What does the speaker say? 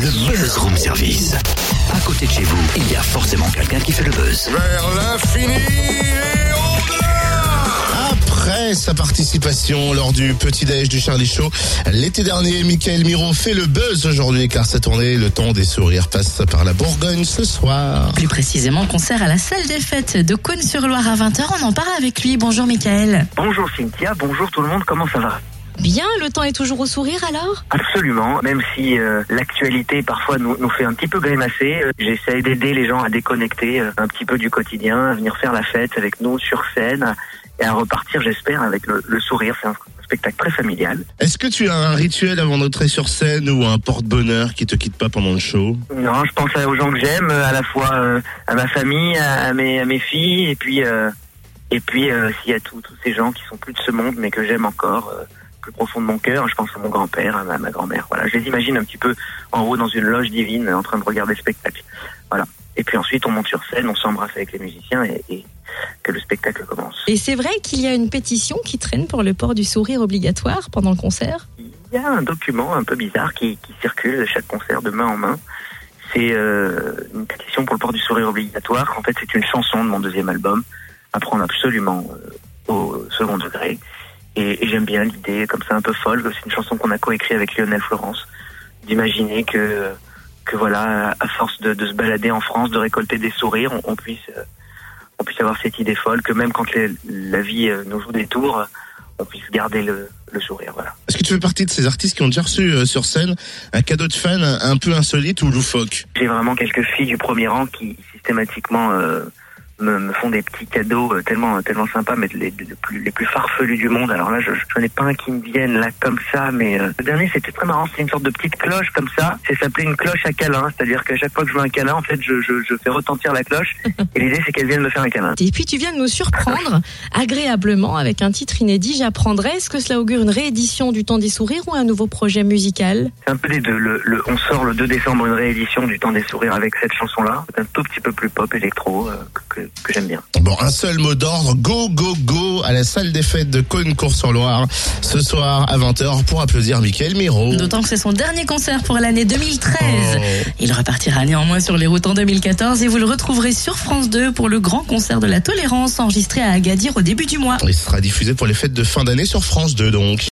Le Buzz Room Service. À côté de chez vous, il y a forcément quelqu'un qui fait le buzz. Vers l'infini et au-delà Après sa participation lors du petit déj du Charlie Show, l'été dernier, Michael Miro fait le buzz aujourd'hui car sa tournée Le Temps des Sourires passe par la Bourgogne ce soir. Plus précisément, concert à la salle des fêtes de Cône-sur-Loire à 20h. On en parle avec lui. Bonjour Michael. Bonjour Cynthia, bonjour tout le monde, comment ça va? Bien, le temps est toujours au sourire alors? Absolument, même si euh, l'actualité parfois nous, nous fait un petit peu grimacer, euh, j'essaie d'aider les gens à déconnecter euh, un petit peu du quotidien, à venir faire la fête avec nous sur scène et à repartir j'espère avec le, le sourire. C'est un spectacle très familial. Est-ce que tu as un rituel avant d'entrer sur scène ou un porte-bonheur qui te quitte pas pendant le show? Non, je pense aux gens que j'aime, à la fois euh, à ma famille, à, à mes, à mes filles et puis euh, et puis euh, s'il y a tous tous ces gens qui sont plus de ce monde mais que j'aime encore. euh, plus profond de mon cœur, je pense à mon grand-père, à ma, ma grand-mère. Voilà, je les imagine un petit peu en haut dans une loge divine, en train de regarder le spectacle. Voilà. Et puis ensuite, on monte sur scène, on s'embrasse avec les musiciens et, et que le spectacle commence. Et c'est vrai qu'il y a une pétition qui traîne pour le port du sourire obligatoire pendant le concert? Il y a un document un peu bizarre qui, qui circule de chaque concert de main en main. C'est euh, une pétition pour le port du sourire obligatoire. En fait, c'est une chanson de mon deuxième album, à prendre absolument euh, au second degré. Et, et j'aime bien l'idée, comme ça, un peu folle. C'est une chanson qu'on a coécrit avec Lionel Florence, d'imaginer que, que voilà, à force de, de se balader en France, de récolter des sourires, on, on puisse, on puisse avoir cette idée folle que même quand les- la vie euh, nous joue des tours, on puisse garder le, le sourire. Voilà. Est-ce que tu fais partie de ces artistes qui ont déjà reçu euh, sur scène un cadeau de fan un peu insolite ou loufoque? J'ai vraiment quelques filles du premier rang qui systématiquement euh, me, me font des petits cadeaux euh, tellement tellement sympas, mais les, les plus, les plus farfelus du monde. Alors là, je n'en ai pas un qui me vienne là comme ça, mais euh, le dernier c'était très marrant. C'est une sorte de petite cloche comme ça. C'est s'appelait une cloche à câlin, c'est-à-dire qu'à chaque fois que je veux un câlin, en fait, je, je, je fais retentir la cloche. Et l'idée c'est qu'elle vienne me faire un câlin. Et puis tu viens de nous surprendre agréablement avec un titre inédit, J'apprendrai. Est-ce que cela augure une réédition du Temps des Sourires ou un nouveau projet musical? C'est un peu des deux. Le, le- on sort le 2 décembre une réédition du Temps des Sourires avec cette chanson-là. Un tout petit peu plus pop électro euh, que, que, que j'aime bien. Bon, un seul mot d'ordre, go, go, go à la salle des fêtes de Cône-Cours-sur-Loire ce soir à 20h pour applaudir Michael Miro. D'autant que c'est son dernier concert pour l'année 2013. Oh. Il repartira néanmoins sur les routes en 2014 et vous le retrouverez sur France 2 pour le grand concert de la tolérance enregistré à Agadir au début du mois. Il sera diffusé pour les fêtes de fin d'année sur France 2 donc.